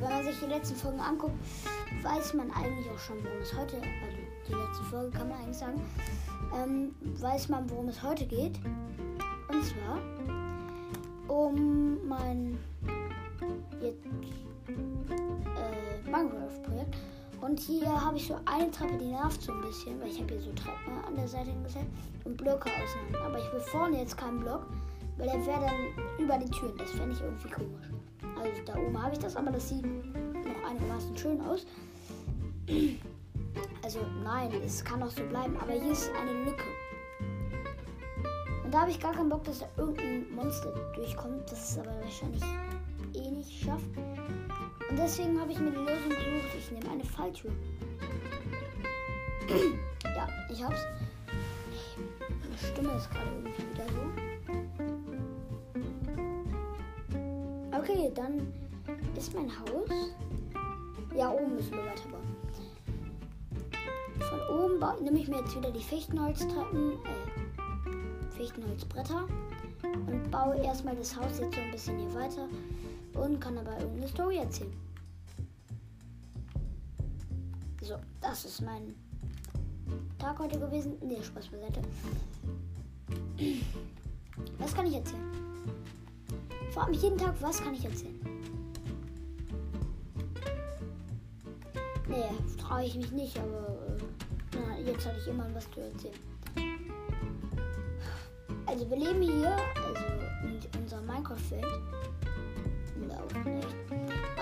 wenn man sich die letzten Folgen anguckt, weiß man eigentlich auch schon, worum es heute, also die letzte Folge kann man eigentlich sagen, ähm, weiß man, worum es heute geht. Und zwar um mein jetzt, äh, Minecraft-Projekt. Und hier habe ich so eine Treppe, die nervt so ein bisschen, weil ich habe hier so Treppen an der Seite hingesetzt und Blöcke auseinander. Aber ich will vorne jetzt keinen Block, weil der wäre dann über die Türen. Das fände ich irgendwie komisch. Also da oben habe ich das, aber das sieht noch einigermaßen schön aus. Also nein, es kann auch so bleiben, aber hier ist eine Lücke. Und da habe ich gar keinen Bock, dass da irgendein Monster durchkommt, das es aber wahrscheinlich eh nicht schafft. Und deswegen habe ich mir die Lösung gesucht. Ich nehme eine Falltür. ja, ich hab's. Meine Stimme ist gerade irgendwie wieder so. Okay, dann ist mein Haus. Ja, oben müssen wir weiterbauen. Von oben nehme ich mir jetzt wieder die Fichtenholztreppen, äh, Fichtenholzbretter und baue erstmal das Haus jetzt so ein bisschen hier weiter und kann aber irgendeine Story erzählen. So, das ist mein Tag heute gewesen. Nee, Spaß beiseite. Was kann ich erzählen? Vor allem jeden Tag, was kann ich erzählen? Nee, traue ich mich nicht, aber äh, na, jetzt hatte ich immer was zu erzählen. Also wir leben hier, also in unserer Minecraft-Welt.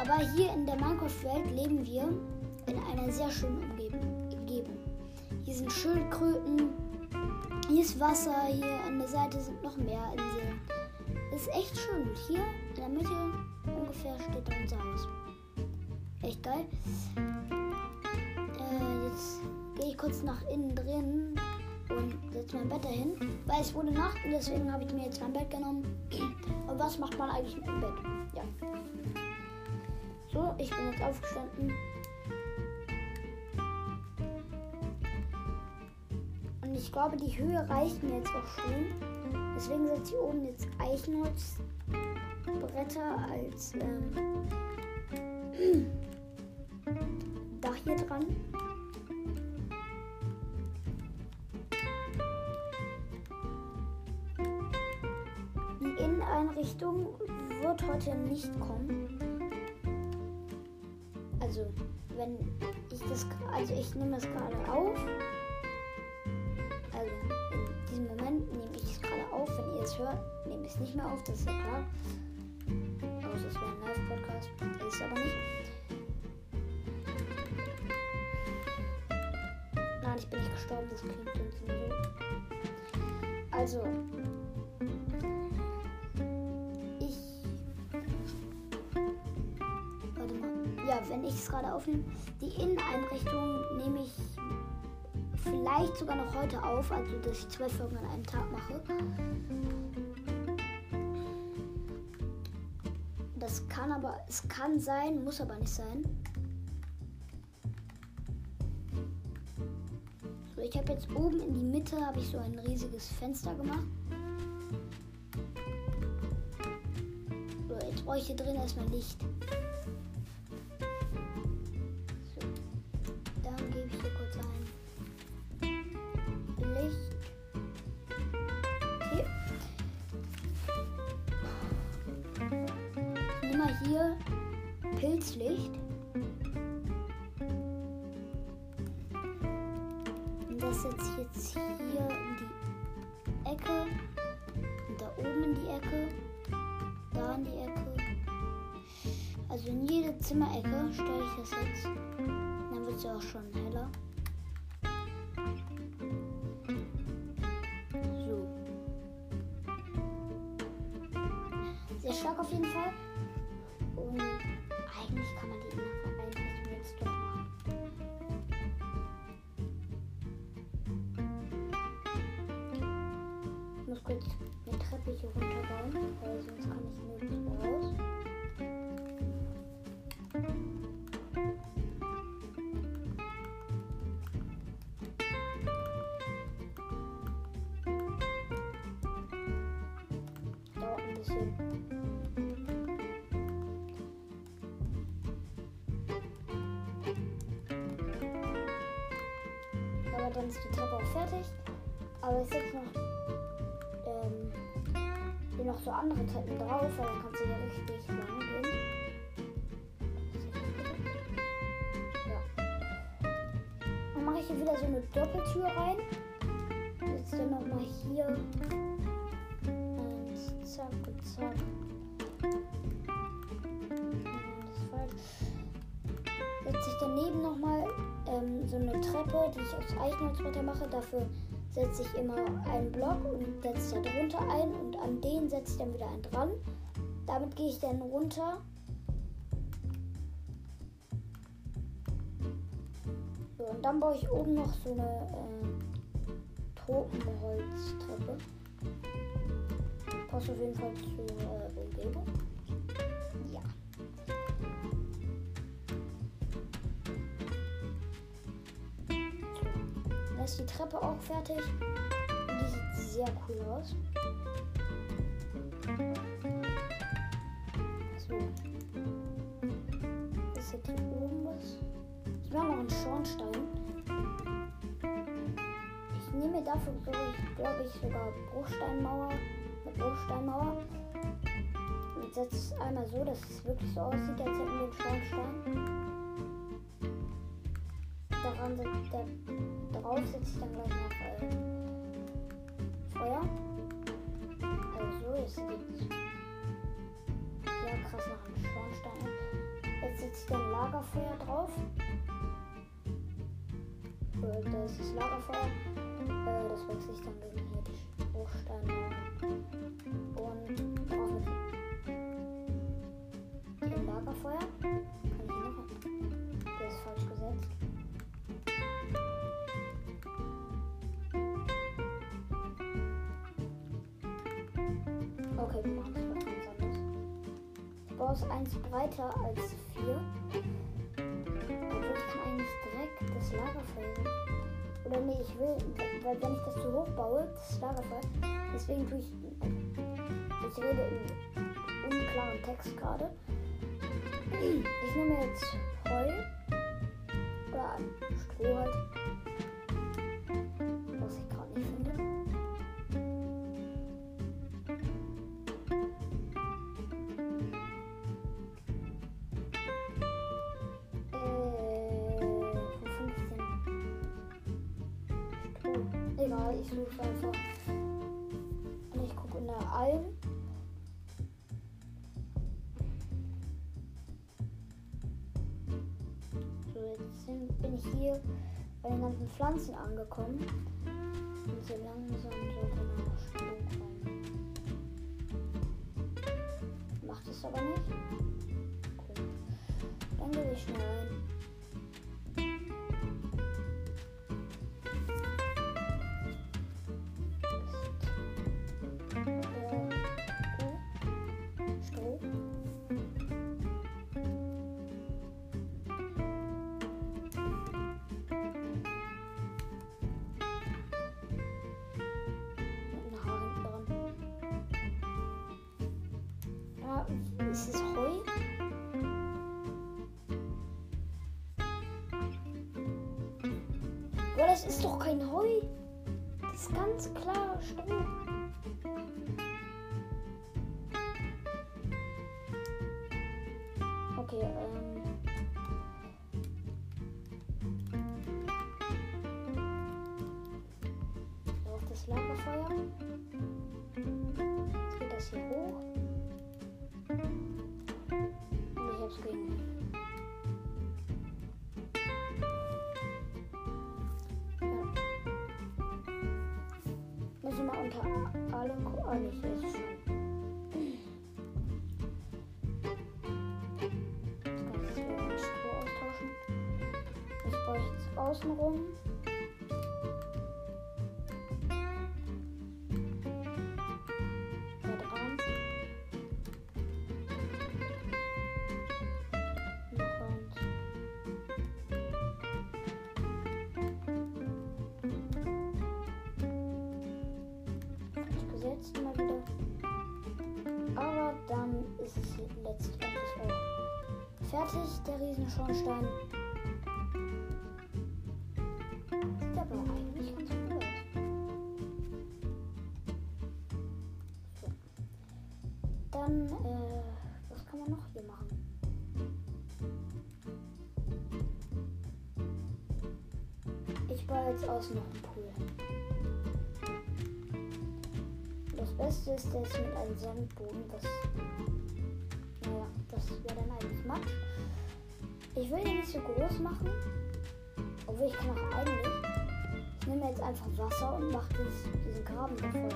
Aber hier in der Minecraft-Welt leben wir in einer sehr schönen Umgebung. Hier sind Schildkröten, hier ist Wasser, hier an der Seite sind noch mehr Inseln. Ist echt schön. Hier in der Mitte ungefähr steht unser Haus. Echt geil. Äh, jetzt gehe ich kurz nach innen drin und setze mein Bett dahin, weil es wurde Nacht und deswegen habe ich mir jetzt mein Bett genommen. Und was macht man eigentlich mit dem Bett? Ja. So, ich bin jetzt aufgestanden. Und ich glaube, die Höhe reicht mir jetzt auch schon. Deswegen setze ich oben jetzt Eichenholzbretter als ähm, Dach hier dran. Die Inneneinrichtung wird heute nicht kommen also wenn ich das, also ich nehme das gerade auf. Es hört, nehme ich es nicht mehr auf, das ist ja klar. Außer es wäre ein Live-Podcast, ist aber nicht. Nein, ich bin nicht gestorben, das klingt irgendwie so. Also, wenn ich es gerade aufnehme. Die Inneneinrichtung nehme ich vielleicht sogar noch heute auf, also dass ich zwei Folgen an einem Tag mache. Kann aber, es kann sein, muss aber nicht sein. So, ich habe jetzt oben in die Mitte habe ich so ein riesiges Fenster gemacht. So, jetzt brauche ich hier drin erstmal Licht. Zimmerecke stelle ich das jetzt. Dann wird es ja auch schon heller. So. Sehr stark auf jeden Fall. Und eigentlich kann man die Einrichtung jetzt doch machen. Ich muss kurz eine Treppe hier runterbauen, weil sonst kann ich nirgendwo raus. Dann ist die Treppe auch fertig. Aber es jetzt noch, ähm, hier noch so andere Treppen drauf, weil dann kannst du hier richtig lang gehen. Ja. Dann mache ich hier wieder so eine Doppeltür rein. Jetzt dann nochmal hier. Eins, zack und zack. setze ich daneben nochmal ähm, so eine Treppe, die ich aus Eichenholzbretter mache. Dafür setze ich immer einen Block und setze da drunter ein und an den setze ich dann wieder einen dran. Damit gehe ich dann runter. So, und dann baue ich oben noch so eine äh, Tropenholztreppe. Passt auf jeden Fall zur äh, Umgebung. Ist die Treppe auch fertig. Die sieht sehr cool aus. So. Ist jetzt hier oben was? Ich mache noch einen Schornstein. Ich nehme dafür, glaube ich, glaub ich, sogar Bruchsteinmauer. Eine Bruchsteinmauer. Und setze es einmal so, dass es wirklich so aussieht, als hätten wir einen Schornstein. Daran setzt der, darauf setze ich dann gleich noch Feuer. Also so, jetzt sieht sehr krass nach einem Schornstein. Jetzt setze ich dann Lagerfeuer drauf. Äh, Das ist das Lagerfeuer. Äh, Das wechsle ich dann gegen hier die Bruchsteine. Und drauf mit dem Lagerfeuer. Kann ich noch? Der ist falsch gesetzt. Es eins breiter als vier. Obwohl ich kann eigentlich direkt das Lagerfeuer. Oder nee, ich will, weil wenn ich das zu hoch baue, das Lagerfeuer, deswegen tue ich. Ich rede im unklaren Text gerade. Ich nehme jetzt Heu oder Stroh halt. Bin hier bei den ganzen Pflanzen angekommen. Und so langsam sollte noch Stroh kommen. Macht es aber nicht. Cool. Dann gehe ich schnell rein. Ist es Heu? Aber das ist doch kein Heu. Das ist ganz klar Stroh. Austauschen. Das baue ich jetzt außenrum. fertig, der Riesenschornstein. Sieht aber eigentlich ganz gut Dann, äh, was kann man noch hier machen? Ich baue jetzt außen noch einen Pool. Das Beste ist, der ist mit einem Sandboden, das das wäre dann eigentlich Matsch. Ich will ihn nicht so groß machen, obwohl ich kann auch eigentlich, ich nehme jetzt einfach Wasser und mache diesen Graben davor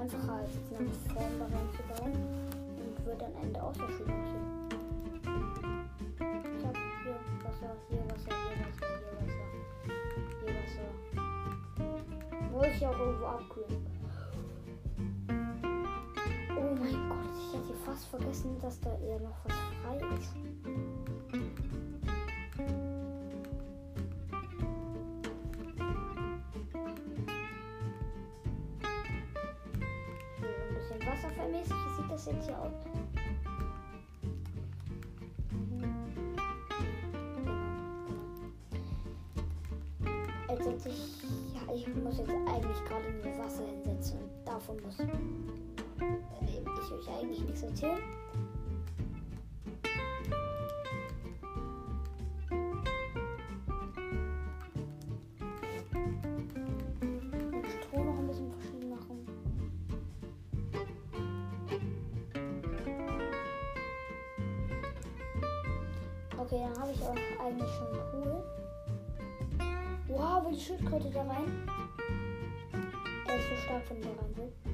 einfacher als jetzt eine Form da reinzubauen und wird am Ende auch so schön aussehen. Ich hab hier Wasser, hier Wasser, hier Wasser, hier Wasser, hier Wasser. Muss ich auch irgendwo abkühlen. Fast vergessen, dass da eher noch was frei ist. wasserfallmäßig sieht das jetzt hier aus. Jetzt setze ich, ja, ich muss jetzt eigentlich gerade nur Wasser hinsetzen und davon muss ich euch eigentlich nichts erzählen. Okay, dann habe ich auch eigentlich schon Pool. Wow, will die Schildkröte da rein? Er ist so stark, wenn der rein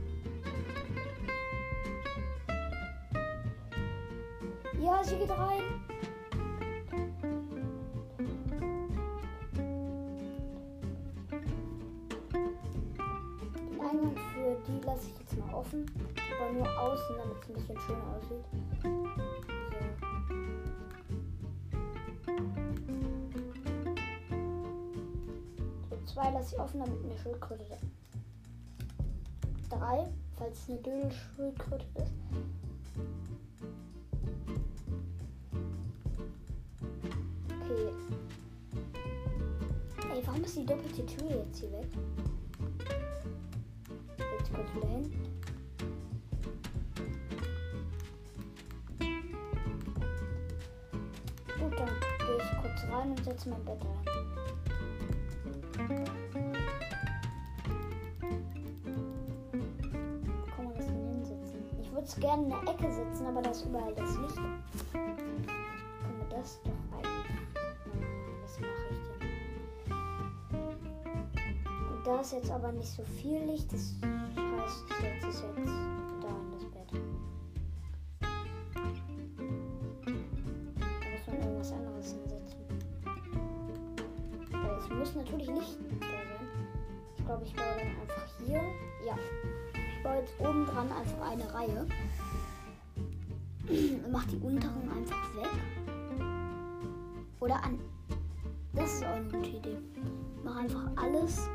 sie geht rein. Den Eingang für die lasse ich jetzt mal offen. Aber nur außen, damit es ein bisschen schöner aussieht. Zwei lasse ich offen, damit eine Schildkröte. Drei, falls es eine Dödelschildkröte ist. Jetzt hier weg? Jetzt kurz wieder hin. Gut, dann gehe ich kurz rein und setze mein Bett rein. Kann man das denn hinsetzen? Ich würde es gerne in der Ecke sitzen, aber da ist überall das Licht. Da ist jetzt aber nicht so viel Licht. Das heißt, ich setze es jetzt da in das Bett. Da muss man irgendwas anderes hinsetzen. Weil es muss natürlich nicht da sein. Ich glaube, ich baue dann einfach hier. Ja. Ich baue jetzt oben dran einfach eine Reihe. Mach die unteren einfach weg. Oder an. Das ist auch eine gute Idee. Mach einfach alles.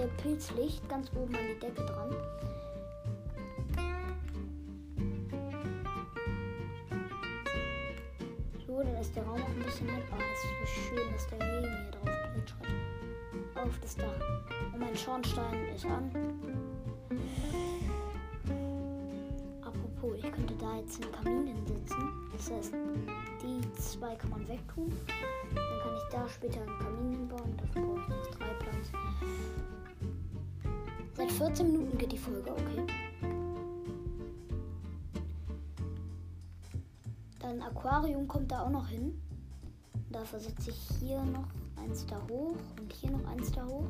Eine Reihe Pilzlicht ganz oben an die Decke dran. So, dann ist der Raum auch ein bisschen hell. Oh, es ist so schön, dass der Regen hier drauf plätschert. Auf das Dach. Und mein Schornstein ist an. Apropos, ich könnte da jetzt einen Kamin hinsetzen. Das heißt, die zwei kann man wegtun. Dann kann ich da später einen Kamin hinbauen. Dafür brauche ich jetzt drei Platz. Seit 14 Minuten geht die Folge, okay. Dann Aquarium kommt da auch noch hin. Dafür setze ich hier noch eins da hoch und hier noch eins da hoch.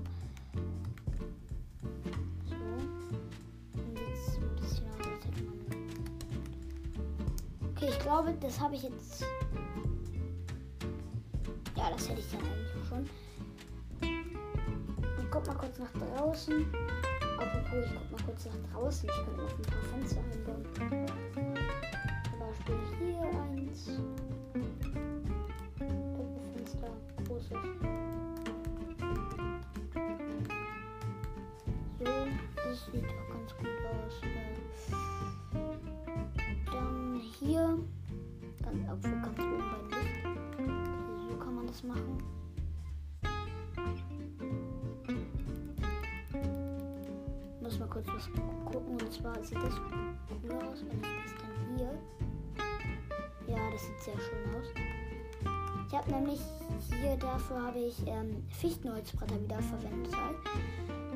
glaube, das habe ich jetzt. Ja, das hätte ich dann eigentlich schon. Und guck mal kurz nach draußen. Apropos, ich guck mal kurz nach draußen. Ich könnte noch ein paar Fenster einbauen. Zum Beispiel hier eins. Doppelfenster, großes. So, das sieht auch ganz gut aus. Äh, Dann hier, ganz, obwohl ganz oben beim Licht. So kann man das machen. Kurz was gucken und zwar sieht das cool aus, wenn ich das dann hier. Ja, das sieht sehr schön aus. Ich habe nämlich hier dafür habe ich ähm, Fichtenholzbretter wieder verwendet halt.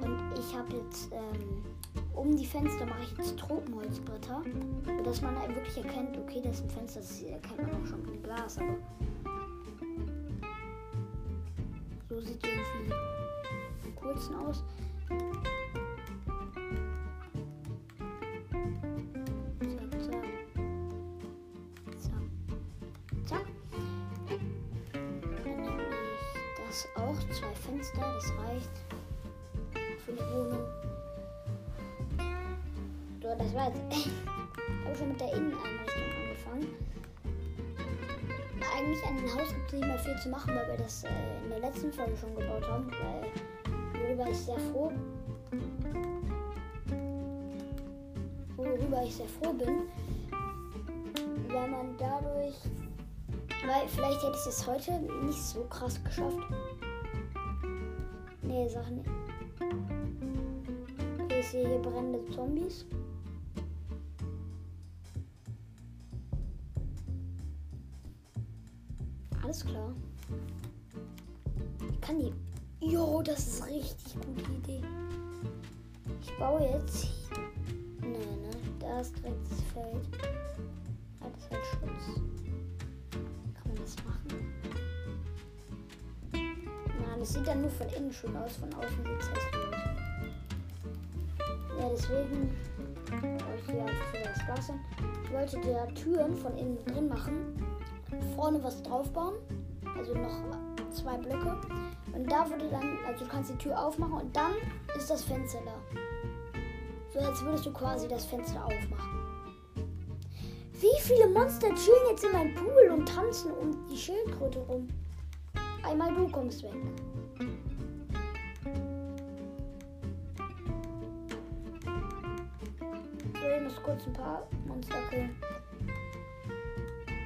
Und ich habe jetzt ähm, um die Fenster mache ich jetzt Tropenholzbretter, sodass man halt wirklich erkennt, okay, das ist ein Fenster, das erkennt man auch schon im Glas, aber so sieht irgendwie coolsten aus. Fenster, das reicht für die Wohnung. So, das war jetzt. habe schon mit der Inneneinrichtung angefangen. Eigentlich an dem Haus gibt es nicht mehr viel zu machen, weil wir das äh, in der letzten Folge schon gebaut haben. Weil, worüber ich sehr froh worüber ich sehr froh bin, weil man dadurch, weil vielleicht hätte ich es heute nicht so krass geschafft. Nee, Sachen. Ich sehe hier brennende Zombies. Alles klar. Ich kann die. Jo, das ist richtig gute Idee. Ich baue jetzt. Nee, ne? Da ist direkt das Feld. Ah, das hat Schutz. Kann man das machen? Das sieht dann nur von innen schön aus. Von außen sieht es hässlich aus. Ja, deswegen baue ich hier wieder das hin. Ich wollte da Türen von innen drin machen. Vorne was draufbauen. Also noch zwei Blöcke. Und da würde dann, also du kannst die Tür aufmachen und dann ist das Fenster da. So als würdest du quasi das Fenster aufmachen. Wie viele Monster chillen jetzt in meinem Pool und tanzen um die Schildkröte rum? Einmal du kommst weg. Ich muss kurz ein paar Monster killen.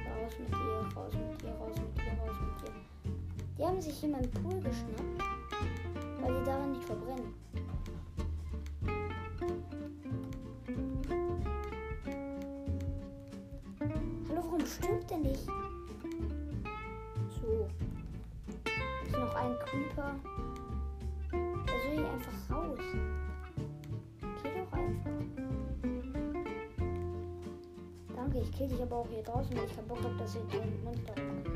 Raus mit dir, raus mit dir, raus mit dir, raus mit dir. Die haben sich hier meinen Pool geschnappt, weil die daran nicht verbrennen. Hallo, warum stimmt der nicht? So. Ist noch ein Creeper. Da soll ich einfach raus. Danke, ich kill dich aber auch hier draußen, weil ich keinen Bock habe, dass hier ein Monster rumlaufen.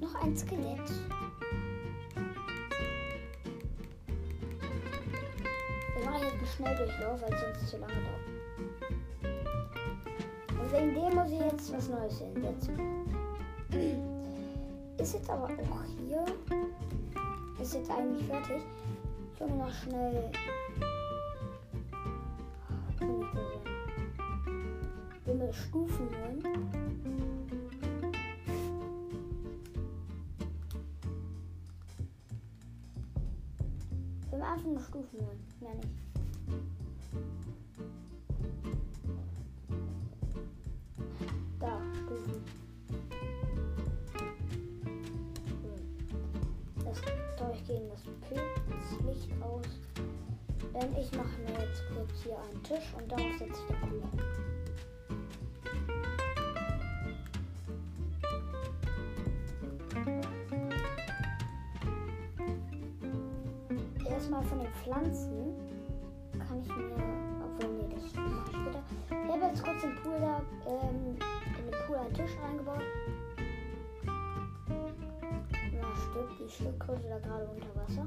So. Noch ein Skelett. Wir machen jetzt einen Schnelldurchlauf, weil es sonst zu lange dauert. Und wegen dem muss ich jetzt was Neues hinsetzen. Ist jetzt aber auch hier. Ist jetzt eigentlich fertig. Ich hole noch schnell. Ich will mir Stufen holen. Einfach nur Stufen holen. Mehr nicht. Denn ich mache mir jetzt kurz hier einen Tisch und darauf setze ich den Kuchen. Erstmal von den Pflanzen kann ich mir, obwohl nee, das mache ich später. Ich habe jetzt kurz den Pool da, ähm, in den Pool einen Tisch reingebaut. Na, stirbt die Schildkröte da gerade unter Wasser.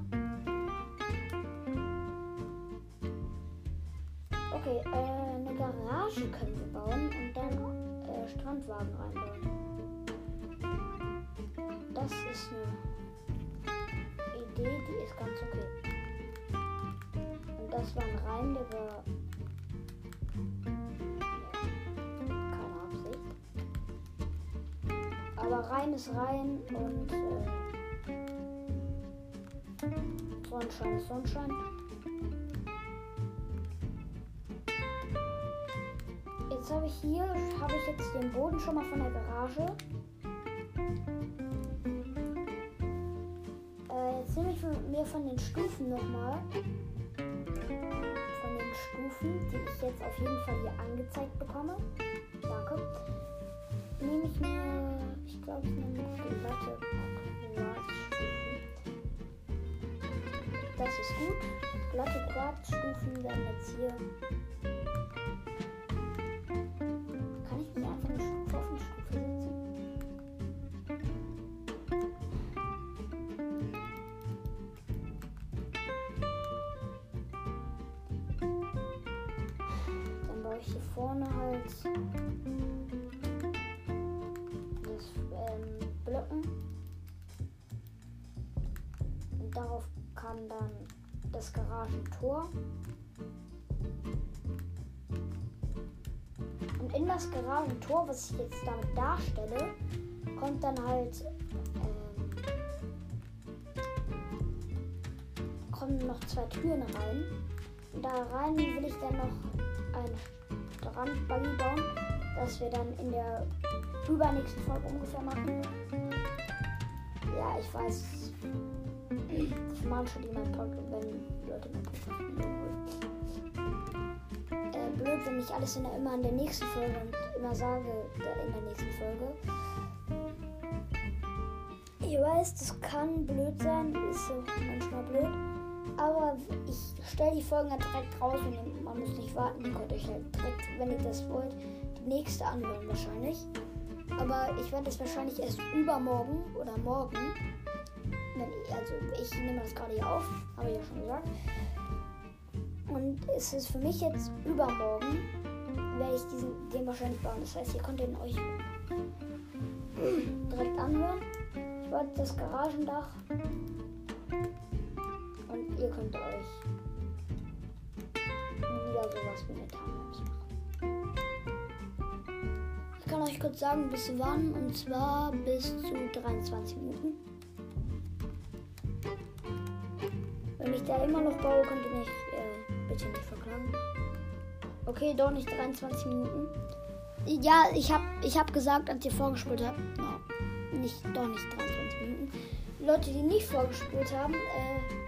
Okay, äh, eine Garage können wir bauen und dann äh, Strandwagen reinbauen. Das ist eine Idee, die ist ganz okay. Und das war ein Reim, der war keine Absicht. aber rein ist rein und äh, Sonnenschein ist Sonnenschein. Hier, habe ich jetzt den Boden schon mal von der Garage. Äh, jetzt nehme ich mir von den Stufen nochmal. Von den Stufen, die ich jetzt auf jeden Fall hier angezeigt bekomme. Danke. Nehme ich mir, ich glaube, ich nehme glatte Das ist gut. Glatte Quarzstufen werden jetzt hier das Garagentor. Und in das Garagentor, was ich jetzt damit darstelle, kommt dann halt ähm, kommen noch zwei Türen rein. Und da rein will ich dann noch eine Strandbuggy bauen, das wir dann in der übernächsten Folge ungefähr machen. Ja, ich weiß. Ich mag schon die mein Podcast, wenn äh, blöd, wenn ich alles in der, immer in der nächsten Folge und immer sage in der nächsten Folge. Ich weiß, das kann blöd sein, ist auch manchmal blöd. Aber ich stelle die Folgen dann direkt raus und man muss nicht warten. Ihr könnt euch halt direkt, wenn ihr das wollt, die nächste anhören wahrscheinlich. Aber ich werde es wahrscheinlich erst übermorgen oder morgen. Wenn ich, also ich nehme das gerade hier auf, habe ich ja schon gesagt. Und es ist für mich jetzt übermorgen, werde ich diesen, den wahrscheinlich bauen. Das heißt, ihr könnt den euch direkt anhören. Ich werde das Garagendach und ihr könnt euch wieder sowas wie eine Timelapse machen. Ich kann euch kurz sagen, bis wann. Und zwar bis zu 23 Minuten. Da immer noch baue, könnt ihr mich äh, bitte nicht verklagen. Okay, doch nicht 23 Minuten. Ja, ich habe ich hab gesagt, als ihr vorgespielt habt. No, nicht, doch nicht 23 Minuten. Leute, die nicht vorgespielt haben, äh,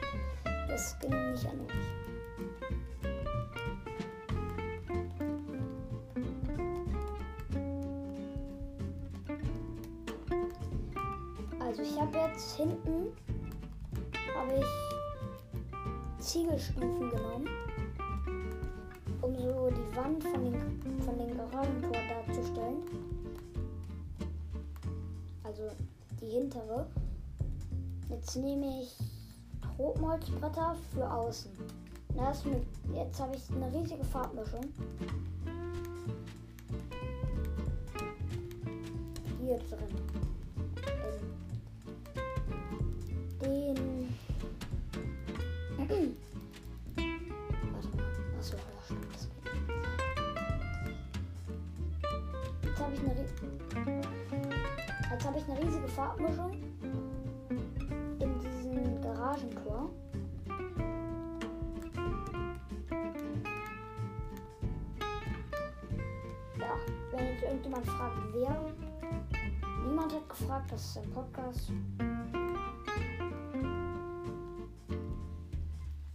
die hintere. Jetzt nehme ich Rotmolzbretter für außen. Das mit, jetzt habe ich eine riesige Farbmischung. Hier drin. Podcast.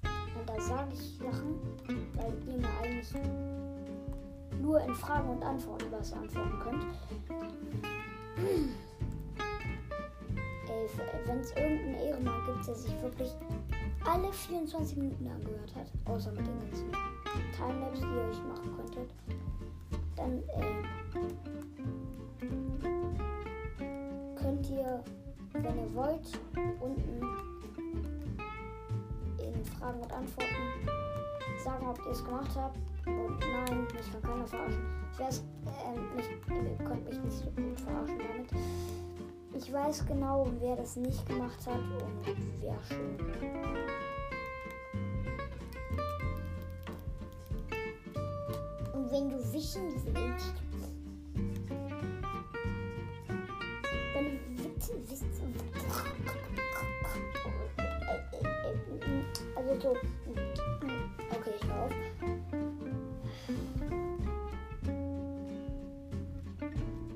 Und da sage ich Sachen, weil ihr mir eigentlich nur in Fragen und Antworten was antworten könnt wenn es irgendeinen Ehrenmann gibt, der sich wirklich alle 24 Minuten angehört hat, außer mit den ganzen Timelapse, die ihr euch machen könntet, dann äh, wenn ihr wollt, unten in Fragen und Antworten sagen, ob ihr es gemacht habt. Und nein, mich kann keiner verarschen. Ich weiß, äh, mich, ihr könnt mich nicht so gut verarschen damit. Ich weiß genau, wer das nicht gemacht hat und wer schon. Und wenn du wissen willst, so. Okay, ich hör auf.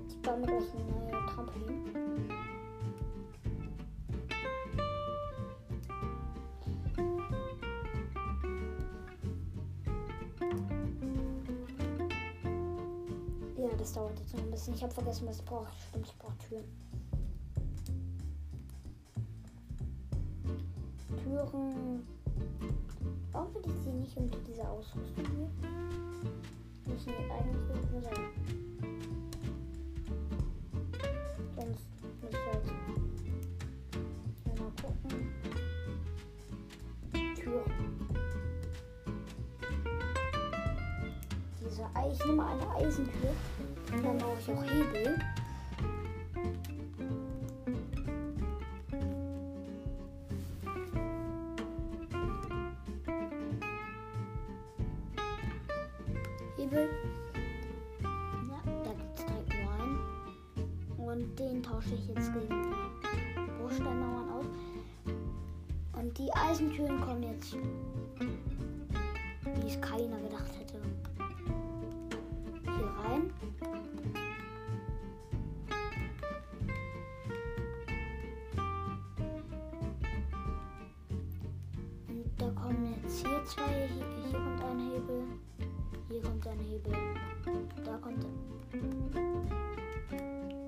Ich baue mir gleich eine neue Trampolin. Ja, das dauert jetzt noch ein bisschen. Ich habe vergessen, was ich brauche. Stimmt, ich brauche Türen. Türen. Warum will ich sie nicht unter dieser Ausrüstung hier? Müssen die eigentlich irgendwo sein. Sonst muss ich halt mal gucken. Türen. Diese Ei ich nehme eine Eisentür und dann brauche ich auch Hebel. Hebel. Ja, da gibt es direkt nur einen. Und den tausche ich jetzt gegen die Bruchsteinmauern aus. Und die Eisentüren kommen jetzt, wie es keiner gedacht hätte, hier rein. Und da kommen jetzt hier zwei, hier, hier kommt ein Hebel, da kommt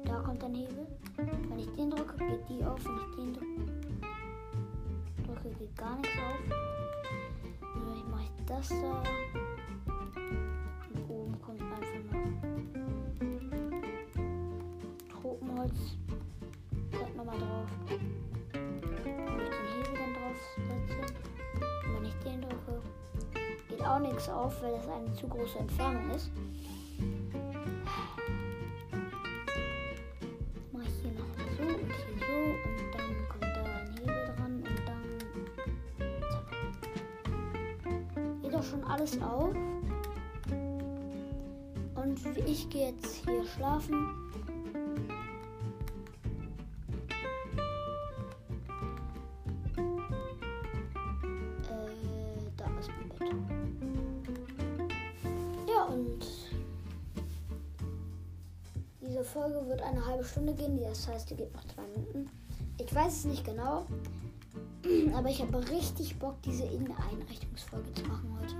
da kommt ein Hebel. Wenn ich den drücke, geht die auf. Wenn ich den drücke, geht gar nichts auf. Dann mache ich das da. Auch nichts auf, weil das eine zu große Entfernung ist. Mache ich hier noch so und hier so und dann kommt da ein Hebel dran und dann geht doch schon alles auf. Und ich gehe jetzt hier schlafen. Folge wird eine halbe Stunde gehen. Das heißt, die geht noch zwei Minuten. Ich weiß es nicht genau. Aber ich habe richtig Bock, diese Inneneinrichtungsfolge zu machen heute.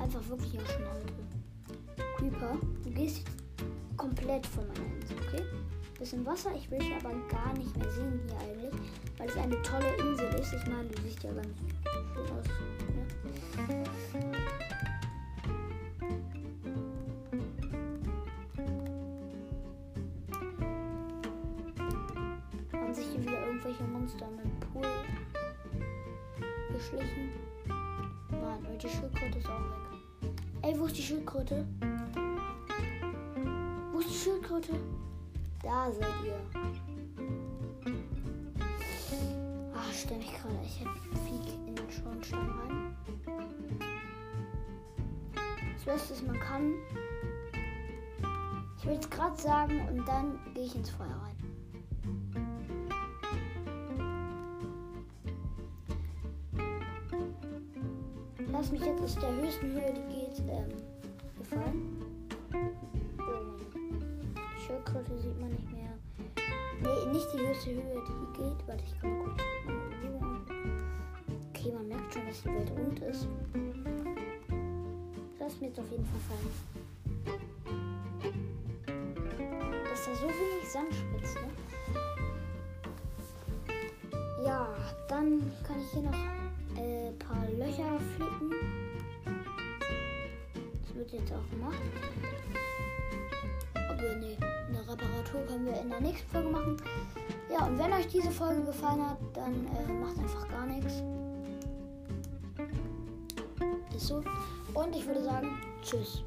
Einfach wirklich auch schon heute. Creeper, du gehst komplett von meiner Insel, okay? Bisschen Wasser, ich will dich aber gar nicht mehr sehen hier eigentlich, weil es eine tolle Insel ist. Ich meine, du siehst ja ganz schön aus. Kann. Ich will jetzt gerade sagen und dann gehe ich ins Feuer rein. Lass mich jetzt aus der höchsten Höhe, die geht, ähm, gefallen. Oh Schildkröte sieht man nicht mehr. Nee, nicht die höchste Höhe, die geht. Warte, ich mal kurz. Okay, man merkt schon, dass die Welt rund ist. Lass mir jetzt auf jeden Fall fallen. Dass da so wenig Sand spritzt, ne? Ja, dann kann ich hier noch ein äh, paar Löcher flicken. Das wird jetzt auch gemacht. Aber nee, eine Reparatur können wir in der nächsten Folge machen. Ja, und wenn euch diese Folge gefallen hat, dann äh, macht einfach gar nichts. Ist so. Und ich würde sagen, tschüss.